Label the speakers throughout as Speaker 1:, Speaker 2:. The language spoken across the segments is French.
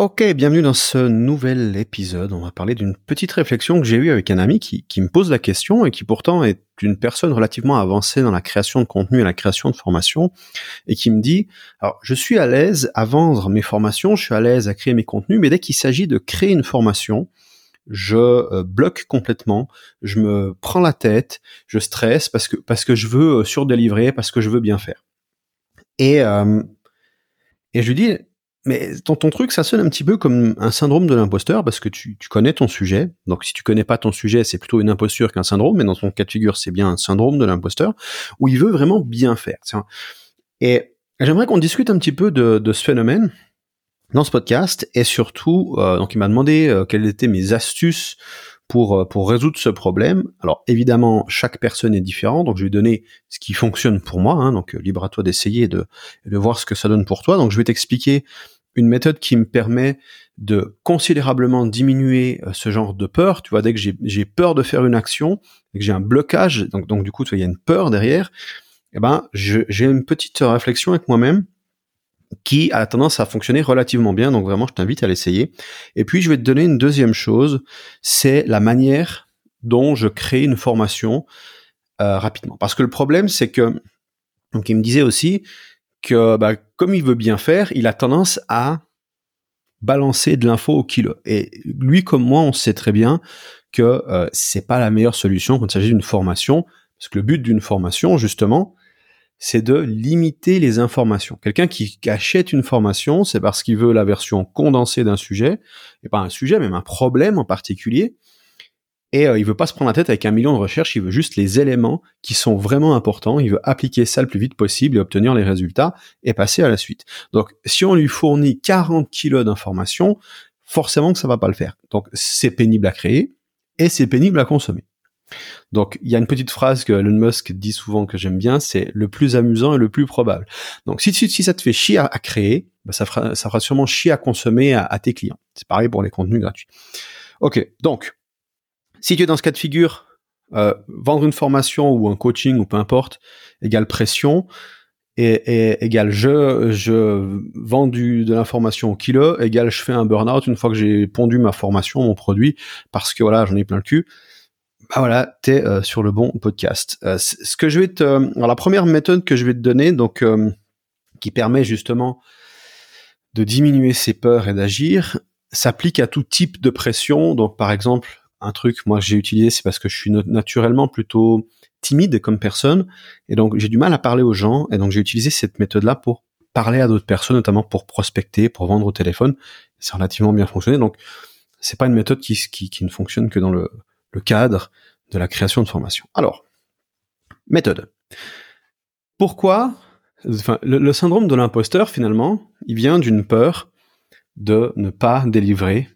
Speaker 1: Ok, bienvenue dans ce nouvel épisode. On va parler d'une petite réflexion que j'ai eue avec un ami qui, qui, me pose la question et qui pourtant est une personne relativement avancée dans la création de contenu et la création de formation et qui me dit, alors je suis à l'aise à vendre mes formations, je suis à l'aise à créer mes contenus, mais dès qu'il s'agit de créer une formation, je euh, bloque complètement, je me prends la tête, je stresse parce que parce que je veux euh, surdélivrer, parce que je veux bien faire. Et euh, et je lui dis mais ton, ton truc, ça sonne un petit peu comme un syndrome de l'imposteur parce que tu, connais ton sujet. Donc, si tu connais pas ton sujet, c'est plutôt une imposture qu'un syndrome. Mais dans ton cas de figure, c'est bien un syndrome de l'imposteur où il veut vraiment bien faire. Et j'aimerais qu'on discute un petit peu de, ce phénomène dans ce podcast et surtout, euh, donc il m'a demandé euh, quelles étaient mes astuces pour, euh, pour résoudre ce problème. Alors évidemment, chaque personne est différente, donc je vais donner ce qui fonctionne pour moi, hein, donc libre à toi d'essayer de, de voir ce que ça donne pour toi. Donc je vais t'expliquer une méthode qui me permet de considérablement diminuer euh, ce genre de peur. Tu vois, dès que j'ai peur de faire une action, dès que j'ai un blocage, donc, donc du coup, il y a une peur derrière, eh ben, j'ai une petite réflexion avec moi-même qui a tendance à fonctionner relativement bien. Donc vraiment, je t'invite à l'essayer. Et puis, je vais te donner une deuxième chose, c'est la manière dont je crée une formation euh, rapidement. Parce que le problème, c'est que, donc il me disait aussi, que bah, comme il veut bien faire, il a tendance à balancer de l'info au kilo. Et lui comme moi, on sait très bien que euh, c'est pas la meilleure solution quand il s'agit d'une formation, parce que le but d'une formation, justement, c'est de limiter les informations. Quelqu'un qui achète une formation, c'est parce qu'il veut la version condensée d'un sujet, et pas un sujet, même un problème en particulier, et euh, il veut pas se prendre la tête avec un million de recherches, il veut juste les éléments qui sont vraiment importants, il veut appliquer ça le plus vite possible et obtenir les résultats et passer à la suite. Donc si on lui fournit 40 kilos d'informations, forcément que ça va pas le faire. Donc c'est pénible à créer et c'est pénible à consommer. Donc il y a une petite phrase que Elon Musk dit souvent que j'aime bien, c'est le plus amusant et le plus probable. Donc si, si, ça te fait chier à, créer, bah, ça, fera, ça fera sûrement chier à consommer à, à tes clients. C'est pareil pour les contenus gratuits. Ok, donc si tu es dans ce cas de figure, euh, vendre une formation ou un coaching ou peu importe, égale pression, et, égale je, je vends du, de l'information au kilo, égale je fais un burn-out une fois que j'ai pondu ma formation, mon produit, parce que voilà, j'en ai plein le cul. Bah voilà, t'es euh, sur le bon podcast. Euh, ce que je vais te, alors la première méthode que je vais te donner, donc qui permet justement de diminuer ses peurs et d'agir, s'applique à tout type de pression. Donc par exemple, un truc moi j'ai utilisé, c'est parce que je suis naturellement plutôt timide comme personne, et donc j'ai du mal à parler aux gens, et donc j'ai utilisé cette méthode-là pour parler à d'autres personnes, notamment pour prospecter, pour vendre au téléphone. C'est relativement bien fonctionné, donc c'est pas une méthode qui, qui, ne fonctionne que dans le, cadre de la création de formation. Alors, méthode. Pourquoi enfin, le syndrome de l'imposteur, finalement, il vient d'une peur de ne pas délivrer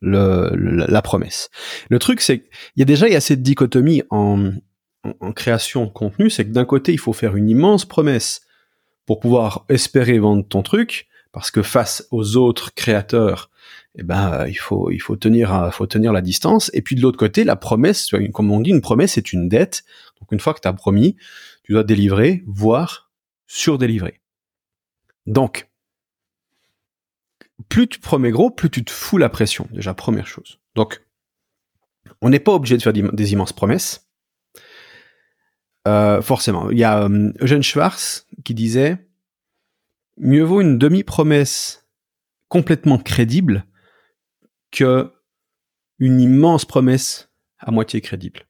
Speaker 1: le, la promesse. Le truc, c'est qu'il y a déjà il y a cette dichotomie en, en, création de contenu, c'est que d'un côté, il faut faire une immense promesse pour pouvoir espérer vendre ton truc, parce que face aux autres créateurs, eh ben, il faut, il faut tenir, faut tenir la distance. Et puis de l'autre côté, la promesse, comme on dit, une promesse c'est une dette. Donc une fois que tu as promis, tu dois délivrer, voire surdélivrer. Donc, plus tu promets gros, plus tu te fous la pression, déjà, première chose. Donc, on n'est pas obligé de faire des immenses promesses. Euh, forcément. Il y a euh, Eugène Schwartz qui disait mieux vaut une demi-promesse complètement crédible que une immense promesse à moitié crédible.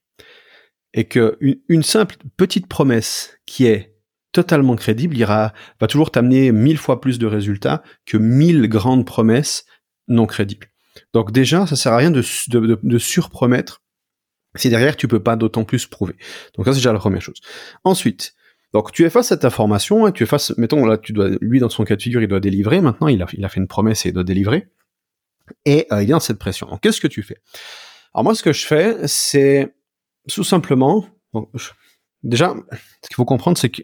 Speaker 1: Et que une simple petite promesse qui est totalement crédible, ira, va toujours t'amener mille fois plus de résultats que mille grandes promesses non crédibles. Donc déjà, ça sert à rien de, de, de, surpromettre si derrière tu peux pas d'autant plus prouver. Donc ça c'est déjà la première chose. Ensuite, donc tu es face à et tu es face, mettons là, tu dois, lui dans son cas de figure, il doit délivrer. Maintenant, il a, il a fait une promesse et il doit délivrer. Et euh, il est dans cette pression. Donc qu'est-ce que tu fais? Alors moi, ce que je fais, c'est tout simplement, déjà, ce qu'il faut comprendre, c'est que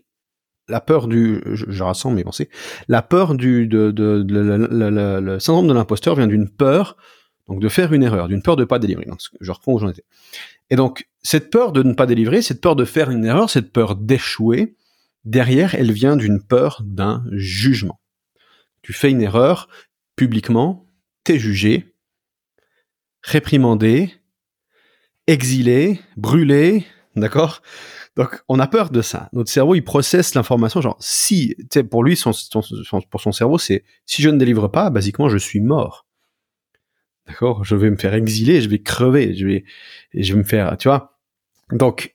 Speaker 1: la peur du, je, rassemble mes pensées, la peur du, de, de, le syndrome de l'imposteur vient d'une peur, donc de faire une erreur, d'une peur de pas délivrer. Donc, je reprends où j'en étais. Et donc, cette peur de ne pas délivrer, cette peur de faire une erreur, cette peur d'échouer, derrière, elle vient d'une peur d'un jugement. Tu fais une erreur, publiquement, t'es jugé, réprimandé, exilé, brûlé, d'accord? Donc, on a peur de ça. Notre cerveau, il processe l'information, genre, si, tu sais, pour lui, pour son cerveau, c'est, si je ne délivre pas, basiquement, je suis mort. D'accord? Je vais me faire exiler, je vais crever, je vais, je vais me faire, tu vois? Donc,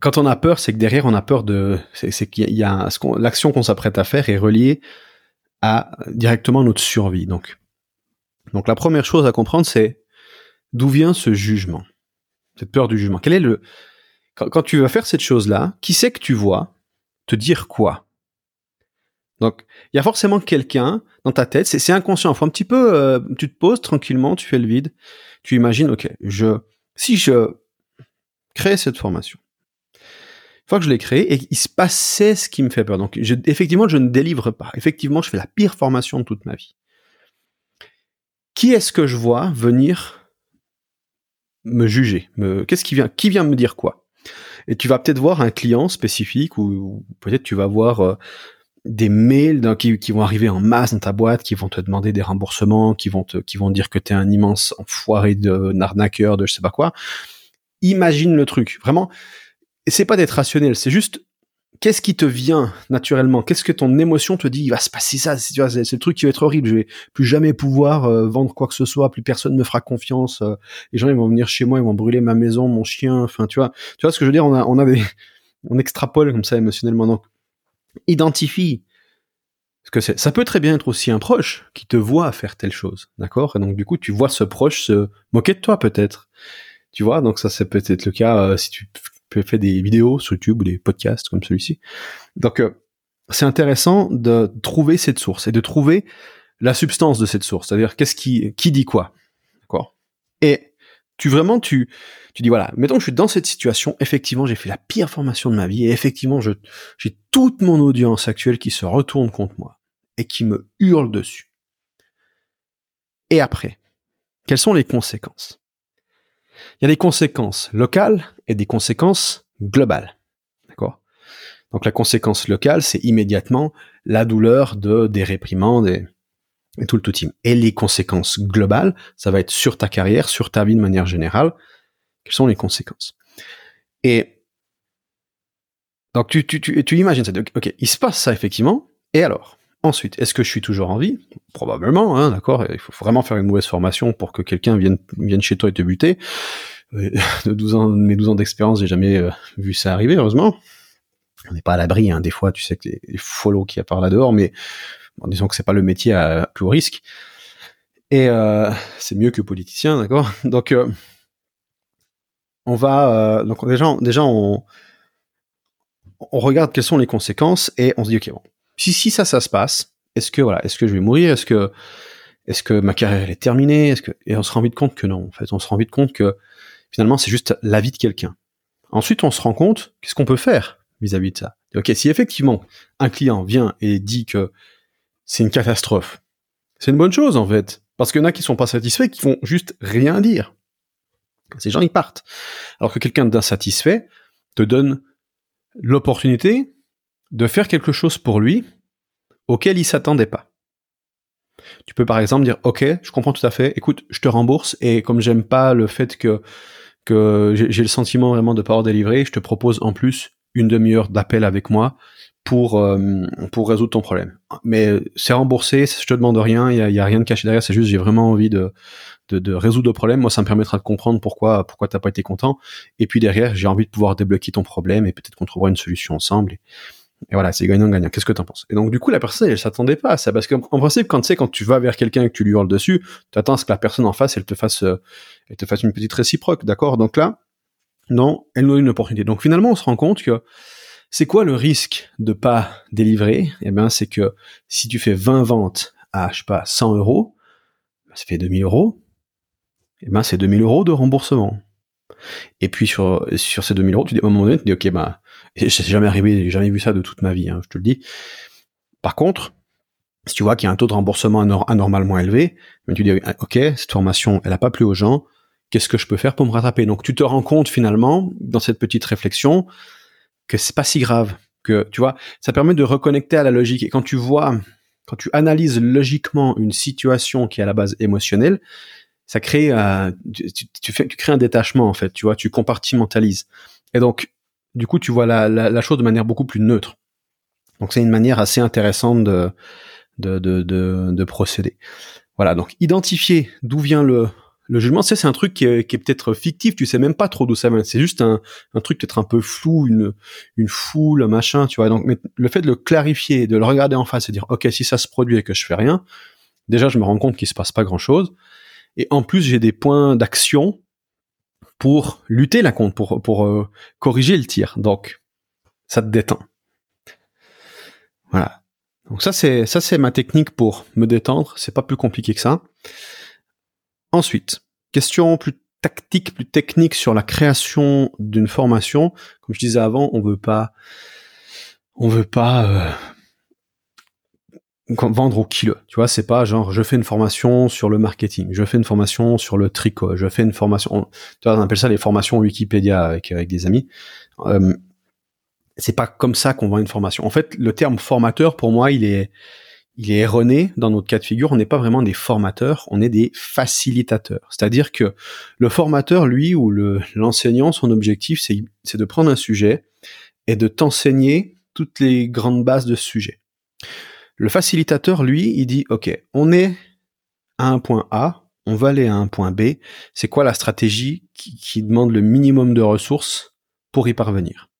Speaker 1: quand on a peur, c'est que derrière, on a peur de, c'est qu'il y a, l'action qu'on s'apprête à faire est reliée à directement notre survie. Donc, donc la première chose à comprendre, c'est d'où vient ce jugement, cette peur du jugement. Quel est le, quand, tu vas faire cette chose-là, qui c'est que tu vois te dire quoi? Donc, il y a forcément quelqu'un dans ta tête, c'est inconscient. Faut un petit peu, euh, tu te poses tranquillement, tu fais le vide, tu imagines, ok, je, si je crée cette formation, une fois que je l'ai créé, et il se passait ce qui me fait peur. Donc, effectivement, je ne délivre pas. Effectivement, je fais la pire formation de toute ma vie. Qui est-ce que je vois venir me juger Qu'est-ce qui vient Qui vient me dire quoi? Et tu vas peut-être voir un client spécifique ou, peut-être tu vas voir euh, des mails qui, vont arriver en masse dans ta boîte, qui vont te demander des remboursements, qui vont te, qui vont dire que tu es un immense enfoiré de arnaqueur, de je sais pas quoi. Imagine le truc. Vraiment, c'est pas d'être rationnel, c'est juste qu'est-ce qui te vient naturellement? Qu'est-ce que ton émotion te dit? Il va se passer ça, c'est, le truc qui va être horrible. Je vais plus jamais pouvoir euh, vendre quoi que ce soit. Plus personne me fera confiance. Euh, les gens ils vont venir chez moi, ils vont brûler ma maison, mon chien. Enfin, tu vois, tu vois ce que je veux dire? On a, on a des, on extrapole comme ça émotionnellement. Donc, identifie ce que c'est. Ça peut très bien être aussi un proche qui te voit faire telle chose, d'accord? Et donc du coup, tu vois ce proche se moquer de toi peut-être. Tu vois, donc ça c'est peut-être le cas euh, si tu fait des vidéos sur YouTube ou des podcasts comme celui-ci. Donc, euh, c'est intéressant de trouver cette source et de trouver la substance de cette source, c'est-à-dire qu'est-ce qui, qui dit quoi, d'accord? Et tu vraiment, tu, tu dis voilà, mettons que je suis dans cette situation, effectivement, j'ai fait la pire formation de ma vie et effectivement, je, j'ai toute mon audience actuelle qui se retourne contre moi et qui me hurle dessus. Et après, quelles sont les conséquences? Il y a des conséquences locales et des conséquences globales. D'accord? Donc la conséquence locale, c'est immédiatement la douleur de des réprimandes et, tout le tout team. Et les conséquences globales, ça va être sur ta carrière, sur ta vie de manière générale. Quelles sont les conséquences? Et donc tu, tu, imagines ça. Ok, il se passe ça effectivement. Et alors? Ensuite, est-ce que je suis toujours en vie? Probablement, hein, d'accord. Il faut vraiment faire une mauvaise formation pour que quelqu'un vienne, vienne chez toi et te buter. Euh, de 12 ans, mes 12 ans d'expérience, j'ai jamais euh, vu ça arriver, heureusement. On n'est pas à l'abri, hein. des fois, tu sais que les, follow qui apparaissent là dehors, mais disons que c'est pas le métier à plus haut risque. Et euh, c'est mieux que politicien, d'accord? Donc, on va, donc déjà, déjà on, on regarde quelles sont les conséquences et on se dit ok bon, si si ça ça se passe, est-ce que voilà, est-ce que je vais mourir, est-ce que est-ce que ma carrière est terminée, est-ce que et on se rend vite compte que non, en fait, on se rend vite compte que finalement c'est juste la vie de quelqu'un. Ensuite, on se rend compte qu'est-ce qu'on peut faire vis-à-vis de ça? Ok, si effectivement un client vient et dit que c'est une catastrophe, c'est une bonne chose en fait, parce qu'il y en a qui sont pas satisfaits, qui vont juste rien dire. Ces gens ils partent, alors que quelqu'un d'insatisfait te donne l'opportunité de faire quelque chose pour lui auquel il s'attendait pas. Tu peux par exemple dire OK, je comprends tout à fait. Écoute, je te rembourse et comme j'aime pas le fait que que j'ai le sentiment vraiment de pas avoir délivré, je te propose en plus une demi-heure d'appel avec moi pour euh, pour résoudre ton problème. Mais c'est remboursé, je te demande rien, il y a, rien de caché derrière, c'est juste j'ai vraiment envie de, de, résoudre le problème. Moi, ça me permettra de comprendre pourquoi pourquoi t'as pas été content. Et puis derrière, j'ai envie de pouvoir débloquer ton problème et peut-être qu'on trouvera une solution ensemble. Voilà, c'est gagnant-gagnant. Qu'est-ce que t'en penses? Et donc, du coup, la personne, elle s'attendait pas à ça. Parce qu'en principe, quand tu sais, quand tu vas vers quelqu'un et que tu lui hurles dessus, tu attends à ce que la personne en face, elle te fasse, euh, elle te fasse une petite réciproque, d'accord? Donc là, non, elle nous donne une opportunité. Donc finalement, on se rend compte que c'est quoi le risque de pas délivrer? Eh bien, c'est que si tu fais 20 ventes à, je sais pas, 100 euros, ça fait 2000 euros. Eh ben, c'est 2000 euros de remboursement. Et puis sur sur ces 2000 euros, tu dis à un moment donné, tu dis ok bah c'est jamais arrivé, j'ai jamais vu ça de toute ma vie, hein, je te le dis. Par contre, si tu vois qu'il y a un taux de remboursement anormalement élevé, ben, tu dis ok cette formation elle a pas plu aux gens, qu'est-ce que je peux faire pour me rattraper? Donc tu te rends compte finalement dans cette petite réflexion que c'est pas si grave, que tu vois ça permet de reconnecter à la logique et quand tu vois quand tu analyses logiquement une situation qui est à la base émotionnelle, ça crée, euh, tu, fais, tu crées un détachement en fait, tu vois, tu compartimentalises. Et donc, du coup, tu vois la, la, chose de manière beaucoup plus neutre. Donc, c'est une manière assez intéressante de, de, de, de, de procéder. Voilà, donc identifier d'où vient le, le jugement, c'est un truc qui est, qui est peut-être fictif, tu sais même pas trop d'où ça vient. C'est juste un, un truc peut-être un peu flou, une, une foule, un machin, tu vois. Donc, mais le fait de le clarifier, de le regarder en face et dire, ok, si ça se produit et que je fais rien, déjà, je me rends compte qu'il se passe pas grand-chose. Et en plus, j'ai des points d'action pour lutter la contre, pour, pour euh, corriger le tir. Donc, ça te détend. Voilà. Donc ça c'est ça c'est ma technique pour me détendre. C'est pas plus compliqué que ça. Ensuite, question plus tactique, plus technique sur la création d'une formation. Comme je disais avant, on veut pas, on veut pas euh, vendre au kilo. Tu vois, c'est pas genre je fais une formation sur le marketing, je fais une formation sur le tricot, je fais une formation. Tu vois, on appelle ça les formations Wikipédia avec avec des amis. Euh, c'est pas comme ça qu'on vend une formation. En fait, le terme formateur pour moi, il est il est erroné dans notre cas de figure. On n'est pas vraiment des formateurs, on est des facilitateurs. C'est-à-dire que le formateur, lui, ou l'enseignant, son objectif, c'est de prendre un sujet et de t'enseigner toutes les grandes bases de ce sujet. Le facilitateur, lui, il dit, OK, on est à un point A, on va aller à un point B. C'est quoi la stratégie qui, demande le minimum de ressources pour y parvenir?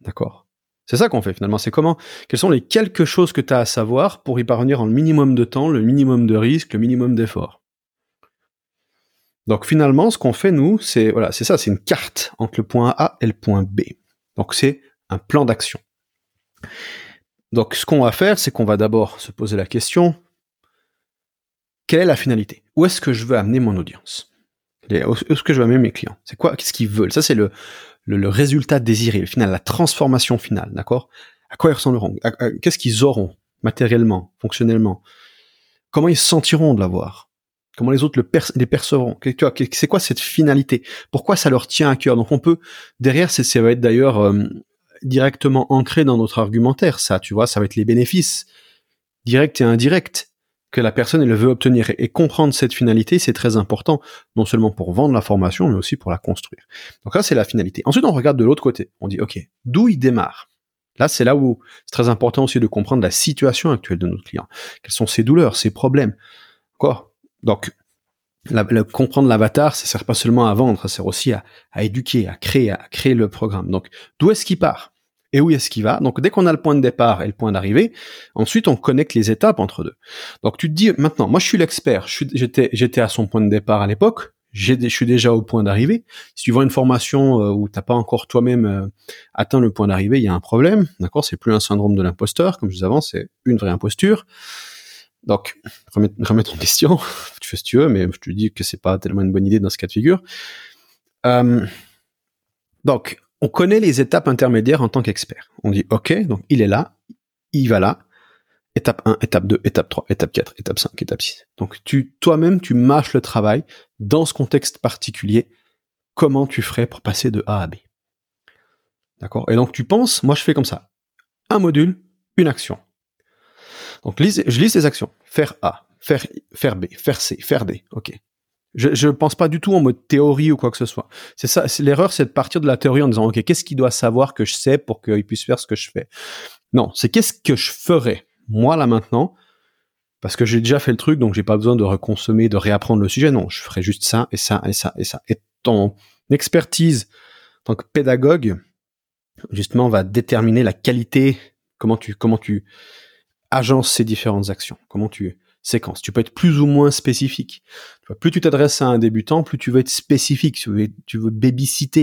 Speaker 1: D'accord? C'est ça qu'on fait finalement. C'est comment, quelles sont les quelques choses que tu as à savoir pour y parvenir en le minimum de temps, le minimum de risque, le minimum d'effort. Donc finalement, ce qu'on fait nous, c'est voilà, c'est ça, c'est une carte entre le point A et le point B. Donc c'est un plan d'action. Donc ce qu'on va faire, c'est qu'on va d'abord se poser la question quelle est la finalité? Où est-ce que je veux amener mon audience? Où est-ce que je veux amener mes clients? C'est quoi Qu'est-ce qu'ils veulent? Ça c'est le le, résultat désiré, le final, la transformation finale, d'accord? À quoi ils ressembleront? Qu'est-ce qu'ils auront matériellement, fonctionnellement? Comment ils se sentiront de l'avoir? Comment les autres le les percevront? C'est quoi cette finalité? Pourquoi ça leur tient à cœur? Donc on peut derrière, ça va être d'ailleurs euh, directement ancré dans notre argumentaire. Ça, tu vois, ça va être les bénéfices directs et indirects que la personne elle veut obtenir et comprendre cette finalité, c'est très important, non seulement pour vendre la formation, mais aussi pour la construire. Donc là, c'est la finalité. Ensuite, on regarde de l'autre côté. On dit, OK, d'où il démarre? Là, c'est là où c'est très important aussi de comprendre la situation actuelle de notre client. Quelles sont ses douleurs, ses problèmes? Quoi? Donc, comprendre l'avatar, ça sert pas seulement à vendre, ça sert aussi à, à éduquer, à créer, à créer le programme. Donc, d'où est-ce qu'il part et où est-ce qu'il va? Donc dès qu'on a le point de départ et le point d'arrivée, ensuite on connecte les étapes entre deux. Donc tu te dis maintenant, moi je suis l'expert, j'étais j'étais à son point de départ à l'époque, je suis déjà au point d'arrivée. Si tu vois une formation euh, où t'as pas encore toi-même euh, atteint le point d'arrivée, il y a un problème, d'accord? C'est plus un syndrome de l'imposteur, comme je vous avance, c'est une vraie imposture. Donc, remets, en question, tu fais ce que tu veux, mais je te dis que c'est pas tellement une bonne idée dans ce cas de figure. Euh, donc, on connaît les étapes intermédiaires en tant qu'expert. On dit, OK, donc il est là, il va là, étape 1, étape 2, étape 3, étape 4, étape 5, étape 6. Donc tu, toi-même, tu marches le travail dans ce contexte particulier, comment tu ferais pour passer de A à B? D'accord? Et donc tu penses, moi je fais comme ça. Un module, une action. Donc je lis les actions. Faire A, faire, faire B, faire C, faire D. OK. Je ne pense pas du tout en mode théorie ou quoi que ce soit. C'est ça, l'erreur, c'est de partir de la théorie en disant ok, qu'est-ce qu'il doit savoir que je sais pour qu'il puisse faire ce que je fais? Non, c'est qu'est-ce que je ferais moi là maintenant, parce que j'ai déjà fait le truc, donc j'ai pas besoin de reconsommer, de réapprendre le sujet. Non, je ferais juste ça et ça et ça et ça. Et ton expertise en tant que pédagogue, justement, va déterminer la qualité, comment tu comment tu agences ces différentes actions, comment tu séquence. Tu peux être plus ou moins spécifique. Plus tu t'adresses à un débutant, plus tu veux être spécifique. Tu veux, tu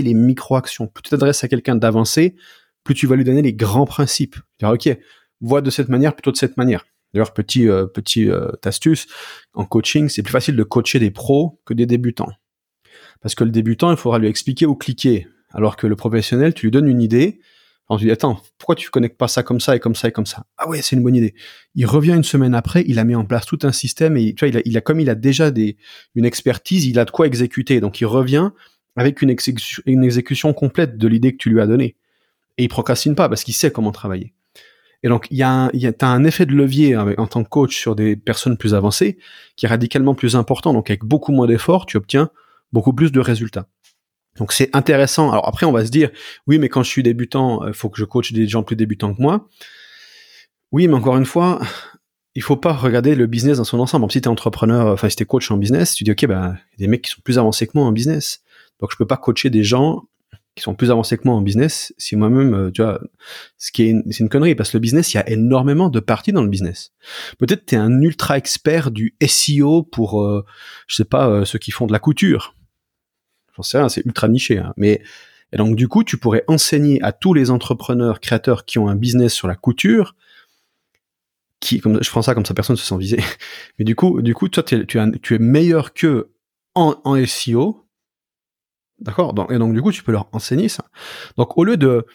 Speaker 1: les micro-actions. Plus tu t'adresses à quelqu'un d'avancé, plus tu vas lui donner les grands principes. Dire, ok, vois de cette manière plutôt de cette manière. D'ailleurs, petit euh, petit euh, astuce, en coaching, c'est plus facile de coacher des pros que des débutants. Parce que le débutant, il faudra lui expliquer ou cliquer. Alors que le professionnel, tu lui donnes une idée, on se dit, attends, pourquoi tu connectes pas ça comme ça et comme ça et comme ça? Ah ouais, c'est une bonne idée. Il revient une semaine après, il a mis en place tout un système et tu vois, il a, comme il a déjà une expertise, il a de quoi exécuter. Donc il revient avec une, exécution, complète de l'idée que tu lui as donnée. Et il procrastine pas parce qu'il sait comment travailler. Et donc, il y a, un, un effet de levier en tant que coach sur des personnes plus avancées qui est radicalement plus important. Donc, avec beaucoup moins d'efforts, tu obtiens beaucoup plus de résultats. Donc, c'est intéressant. Alors après, on va se dire, oui, mais quand je suis débutant, il faut que je coach des gens plus débutants que moi. Oui, mais encore une fois, il faut pas regarder le business dans son ensemble. si tu es entrepreneur, enfin si tu es coach en business, tu dis OK, ben il y a des mecs qui sont plus avancés que moi en business. Donc je peux pas coacher des gens qui sont plus avancés que moi en business si moi-même euh, tu vois ce qui est une, c'est une connerie parce que le business, il y a énormément de parties dans le business. Peut-être tu es un ultra expert du SEO pour euh, je sais pas euh, ceux qui font de la couture. C'est ultra niché hein. mais et donc du coup, tu pourrais enseigner à tous les entrepreneurs créateurs qui ont un business sur la couture qui, comme je prends ça comme ça, personne se sent visé. Mais du coup, du coup, toi, tu, tu es meilleur que en, en SEO, d'accord? Et donc du coup, tu peux leur enseigner ça. Donc au lieu de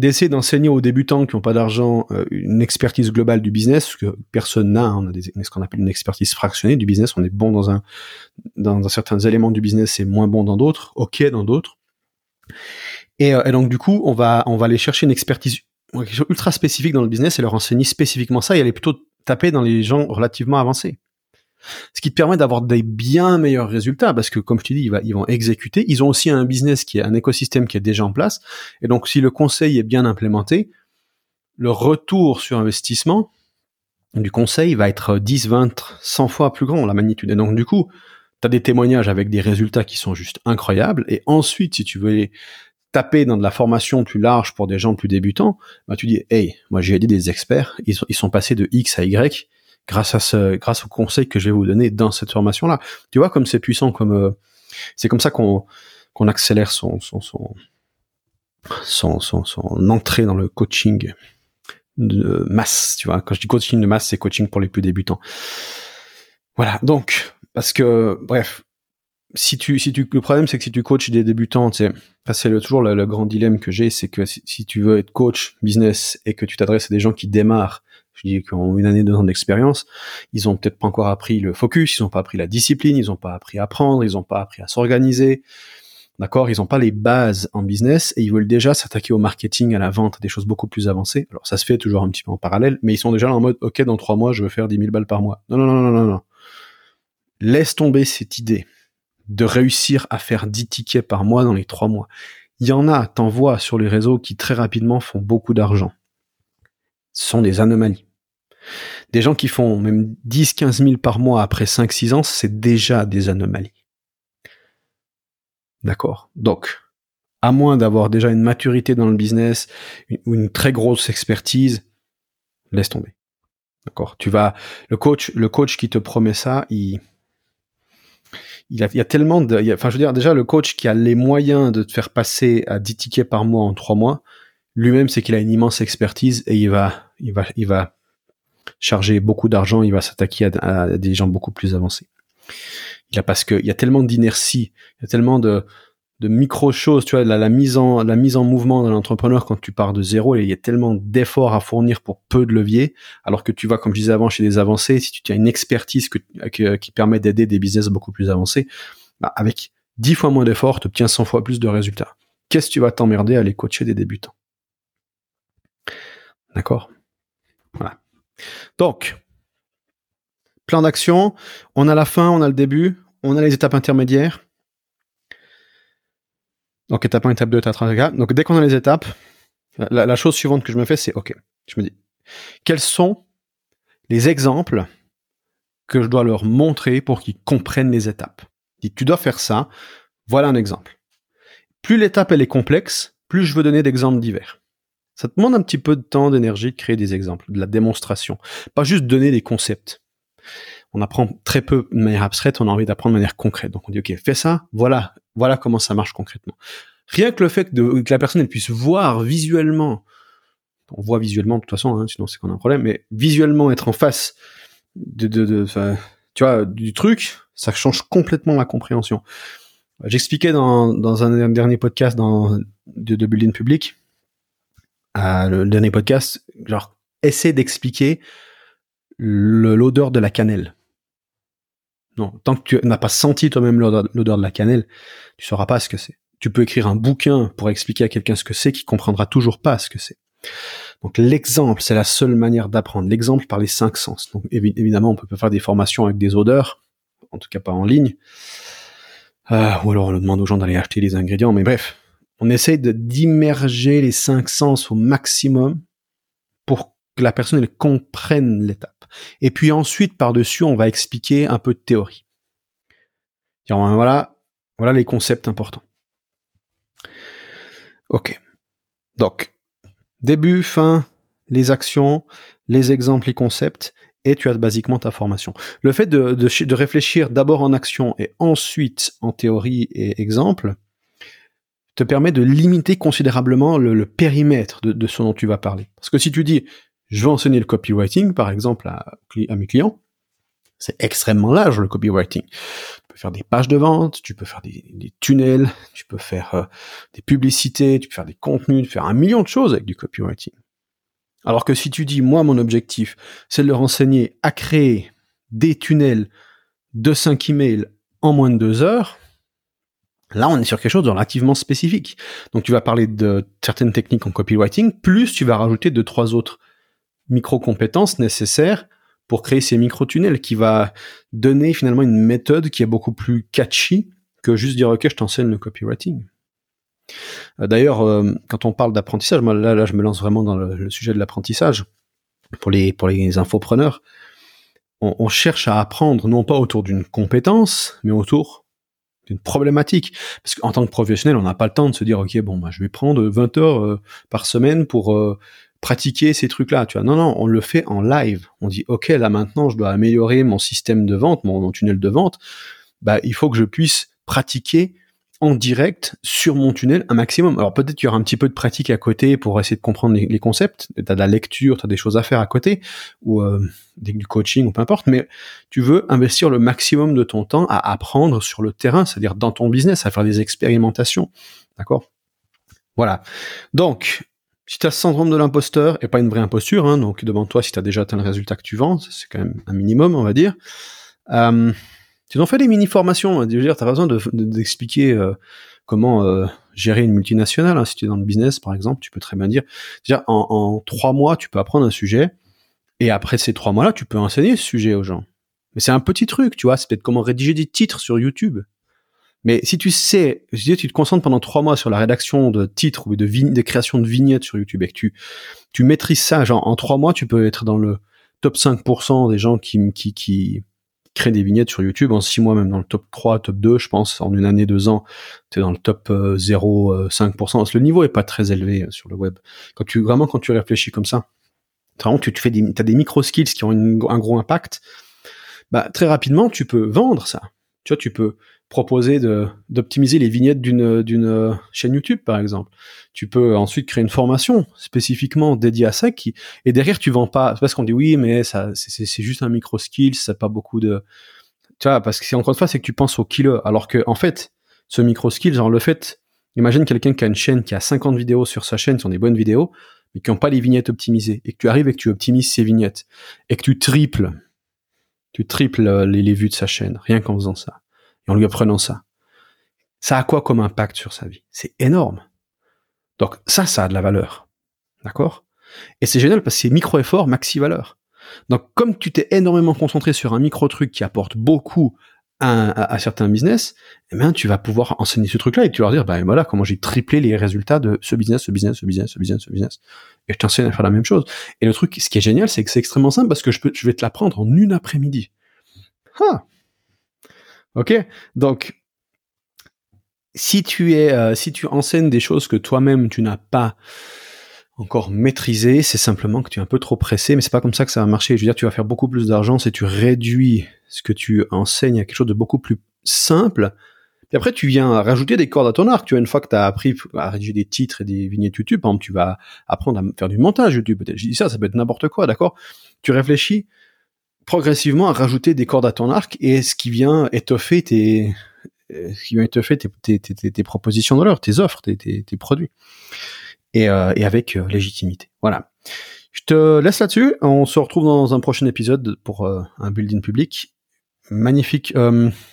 Speaker 1: d'essayer d'enseigner aux débutants qui n'ont pas d'argent euh, une expertise globale du business, que personne n'a, on a ce qu'on appelle une expertise fractionnée du business. On est bon dans certains éléments du business et moins bon dans d'autres, ok dans d'autres. Et, euh, et, donc du coup, on va on va aller chercher une expertise ultra spécifique dans le business et leur enseigner spécifiquement ça et aller plutôt taper dans les gens relativement avancés. Ce qui te permet d'avoir des bien meilleurs résultats parce que, comme je te dis, ils, vont exécuter. Ils ont aussi un business qui est un écosystème qui est déjà en place. Et donc, si le conseil est bien implémenté, le retour sur investissement du conseil va être 10, 20, 100 fois plus grand, la magnitude. Et donc, du coup, tu as des témoignages avec des résultats qui sont juste incroyables. Et ensuite, si tu veux taper dans de la formation plus large pour des gens plus débutants, bah tu dis, hey, moi j'ai aidé des experts, ils ils sont passés de X à Y grâce à ce, grâce au conseil que je vais vous donner dans cette formation-là. Tu vois comme c'est puissant, comme euh, c'est comme ça qu'on qu'on accélère son son, son son, son, son entrée dans le coaching de masse. Tu vois, quand je dis coaching de masse, c'est coaching pour les plus débutants. Voilà. Donc, parce que, bref, si tu, si tu, le problème c'est que si tu coaches des débutants, c'est, c'est toujours le, grand dilemme que j'ai, c'est que si, tu veux être coach business et que tu t'adresses à des gens qui démarrent, je dis qu'ils ont une année, deux ans d'expérience, ils ont peut-être pas encore appris le focus, ils ont pas appris la discipline, ils ont pas appris à apprendre, ils ont pas appris à s'organiser, d'accord, ils ont pas les bases en business et ils veulent déjà s'attaquer au marketing, à la vente, des choses beaucoup plus avancées. Alors ça se fait toujours un petit peu en parallèle, mais ils sont déjà en mode, ok, dans trois mois, je veux faire 10 000 balles par mois. Non, non, non, non, non, non. Laisse tomber cette idée de réussir à faire 10 tickets par mois dans les 3 mois. Il y en a, t'en vois sur les réseaux qui très rapidement font beaucoup d'argent. Ce sont des anomalies. Des gens qui font même 10, 15 000 par mois après 5, 6 ans, c'est déjà des anomalies. D'accord? Donc, à moins d'avoir déjà une maturité dans le business ou une très grosse expertise, laisse tomber. D'accord? Tu vas, le coach, le coach qui te promet ça, il, il, y a tellement de, enfin, je veux dire, déjà, le coach qui a les moyens de te faire passer à 10 tickets par mois en 3 mois, lui-même, c'est qu'il a une immense expertise et il va, il va, il va charger beaucoup d'argent, il va s'attaquer à, des gens beaucoup plus avancés. Il a parce qu'il y a tellement d'inertie, il y a tellement de, de micro choses, tu vois, la, mise en la mise en mouvement de l'entrepreneur quand tu pars de zéro, il y a tellement d'efforts à fournir pour peu de leviers, alors que tu vas, comme je disais avant, chez des avancés, si tu as une expertise que, qui permet d'aider des business beaucoup plus avancés, bah, avec 10 fois moins d'efforts, tu obtiens 100 fois plus de résultats. Qu'est-ce que tu vas t'emmerder à aller coacher des débutants? D'accord? Voilà. Donc, plan d'action, on a la fin, on a le début, on a les étapes intermédiaires donc étape 1, étape 2, étape 3, Donc dès qu'on a les étapes, la, chose suivante que je me fais, c'est OK. Je me dis, quels sont les exemples que je dois leur montrer pour qu'ils comprennent les étapes? Tu dois faire ça. Voilà un exemple. Plus l'étape elle est complexe, plus je veux donner d'exemples divers. Ça demande un petit peu de temps, d'énergie de créer des exemples, de la démonstration, pas juste donner des concepts. On apprend très peu de manière abstraite, on a envie d'apprendre de manière concrète. Donc on dit ok, fais ça, voilà voilà comment ça marche concrètement. Rien que le fait de, que la personne puisse voir visuellement, on voit visuellement de toute façon, hein, sinon c'est qu'on a un problème, mais visuellement être en face de, de, tu vois, du truc, ça change complètement la compréhension. J'expliquais dans, dans un dernier podcast dans, de, de Building Public, euh, le dernier podcast, genre, essaie d'expliquer l'odeur de la cannelle. Non, tant que tu n'as pas senti toi-même l'odeur de la cannelle, tu sauras pas ce que c'est. Tu peux écrire un bouquin pour expliquer à quelqu'un ce que c'est, qui comprendra toujours pas ce que c'est. Donc l'exemple, c'est la seule manière d'apprendre. L'exemple par les cinq sens. Donc évidemment, on peut faire des formations avec des odeurs, en tout cas pas en ligne. Euh, ou alors on demande aux gens d'aller acheter les ingrédients. Mais bref, on essaye d'immerger les cinq sens au maximum pour que la personne comprenne l'étape. Et puis ensuite, par-dessus, on va expliquer un peu de théorie. Voilà, voilà les concepts importants. Ok. Donc, début, fin, les actions, les exemples, les concepts, et tu as basiquement ta formation. Le fait de, de, réfléchir d'abord en action et ensuite en théorie et exemple te permet de limiter considérablement le, périmètre de, ce dont tu vas parler. Parce que si tu dis, je vais enseigner le copywriting, par exemple, à, mes clients, c'est extrêmement large le copywriting. Tu peux faire des pages de vente, tu peux faire des, tunnels, tu peux faire euh, des publicités, tu peux faire des contenus, tu peux faire un million de choses avec du copywriting. Alors que si tu dis, moi, mon objectif, c'est de leur enseigner à créer des tunnels de 5 emails en moins de deux heures, là, on est sur quelque chose de relativement spécifique. Donc, tu vas parler de certaines techniques en copywriting, plus tu vas rajouter deux, trois autres micro-compétences nécessaires pour créer ces micro-tunnels qui va donner finalement une méthode qui est beaucoup plus catchy que juste dire ok je t'enseigne le copywriting. Euh, d'ailleurs, euh, quand on parle d'apprentissage, moi là, là je me lance vraiment dans le, sujet de l'apprentissage pour les pour les infopreneurs. On, cherche à apprendre non pas autour d'une compétence, mais autour d'une problématique. Parce qu'en tant que professionnel, on n'a pas le temps de se dire, OK, bon, bah, je vais prendre 20 heures euh, par semaine pour pratiquer ces trucs-là, tu vois. Non, non, on le fait en live. On dit, OK, là maintenant, je dois améliorer mon système de vente, mon, tunnel de vente. Bah, il faut que je puisse pratiquer en direct sur mon tunnel un maximum. Alors peut-être qu'il y aura un petit peu de pratique à côté pour essayer de comprendre les, concepts. Tu de la lecture, tu as des choses à faire à côté, ou euh, du coaching, ou peu importe, mais tu veux investir le maximum de ton temps à apprendre sur le terrain, c'est-à-dire dans ton business, à faire des expérimentations. D'accord? Voilà. Donc, si tu as syndrome de l'imposteur, et pas une vraie imposture, hein, donc demande-toi si tu as déjà atteint le résultat que tu vends, c'est quand même un minimum, on va dire. Euh, tu en fais des mini-formations, hein, tu as besoin d'expliquer de, euh, comment euh, gérer une multinationale. Hein, si tu es dans le business, par exemple, tu peux très bien dire, déjà, en, en trois mois, tu peux apprendre un sujet, et après ces trois mois-là, tu peux enseigner ce sujet aux gens. Mais c'est un petit truc, tu vois, c'est peut-être comment rédiger des titres sur YouTube. Mais si tu sais, je dis, tu te concentres pendant trois mois sur la rédaction de titres ou de, de création de vignettes sur YouTube et que tu, tu maîtrises ça, genre en trois mois, tu peux être dans le top 5% des gens qui, qui, qui créent des vignettes sur YouTube. En six mois, même dans le top 3, top 2, je pense, en une année, deux ans, tu es dans le top 0,5%. Euh, le niveau est pas très élevé euh, sur le web. Quand tu, vraiment, quand tu réfléchis comme ça, vraiment, tu, fais des, as des micro-skills qui ont un gros impact, bah, très rapidement, tu peux vendre ça. Tu vois, tu peux, proposer d'optimiser les vignettes d'une d'une chaîne YouTube par exemple. Tu peux ensuite créer une formation spécifiquement dédiée à ça qui et derrière tu vends pas parce qu'on dit oui mais ça c'est juste un micro skill, ça pas beaucoup de tu vois parce que encore une fois c'est que tu penses au kilo alors que en fait ce micro skill genre le fait imagine quelqu'un qui a une chaîne qui a 50 vidéos sur sa chaîne, sont des bonnes vidéos mais qui n'ont pas les vignettes optimisées et que tu arrives et que tu optimises ces vignettes et que tu triples tu triples les, les vues de sa chaîne rien qu'en faisant ça en lui apprenant ça. Ça a quoi comme impact sur sa vie? C'est énorme. Donc ça, ça a de la valeur. D'accord? Et c'est génial parce que c'est micro-effort, maxi-valeur. Donc comme tu t'es énormément concentré sur un micro-truc qui apporte beaucoup à, certains business, eh bien, tu vas pouvoir enseigner ce truc-là et tu leur dire, bah voilà, comment j'ai triplé les résultats de ce business, ce business, ce business, ce business, ce business. Et je t'enseigne à faire la même chose. Et le truc, ce qui est génial, c'est que c'est extrêmement simple parce que je, peux, je vais te l'apprendre en une après-midi. Ah, Ok, donc si tu es, euh, si tu enseignes des choses que toi-même tu n'as pas encore maîtrisées, c'est simplement que tu es un peu trop pressé, mais c'est pas comme ça que ça va marcher. Je veux dire, tu vas faire beaucoup plus d'argent si tu réduis ce que tu enseignes à quelque chose de beaucoup plus simple. Et après, tu viens rajouter des cordes à ton arc. Tu vois, une fois que tu as appris à rédiger des titres et des vignettes YouTube, par exemple, tu vas apprendre à faire du montage YouTube. Peut-être, je dis ça, ça peut être n'importe quoi, d'accord? Tu réfléchis progressivement à rajouter des cordes à ton arc et ce qui vient étoffer tes, ce qui vient étoffer tes, propositions de l'heure, tes offres, tes, produits. Et, euh, et avec euh, légitimité. Voilà. Je te laisse là-dessus. On se retrouve dans un prochain épisode pour euh, un building public. Magnifique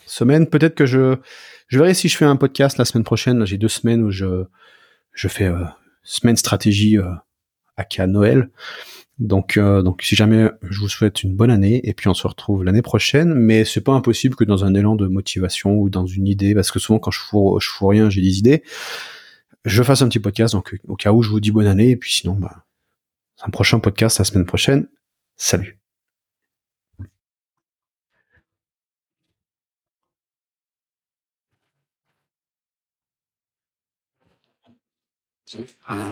Speaker 1: semaine. Peut-être que je, je verrai si je fais un podcast la semaine prochaine. J'ai deux semaines où je, je fais semaine stratégie à Noël. Donc, euh, donc si jamais je vous souhaite une bonne année et puis on se retrouve l'année prochaine, mais c'est pas impossible que dans un élan de motivation ou dans une idée, parce que souvent quand je fous, je fous rien, j'ai des idées, je fasse un petit podcast. Donc au cas où je vous dis bonne année et puis sinon, bah, un prochain podcast la semaine prochaine. Salut. Ah,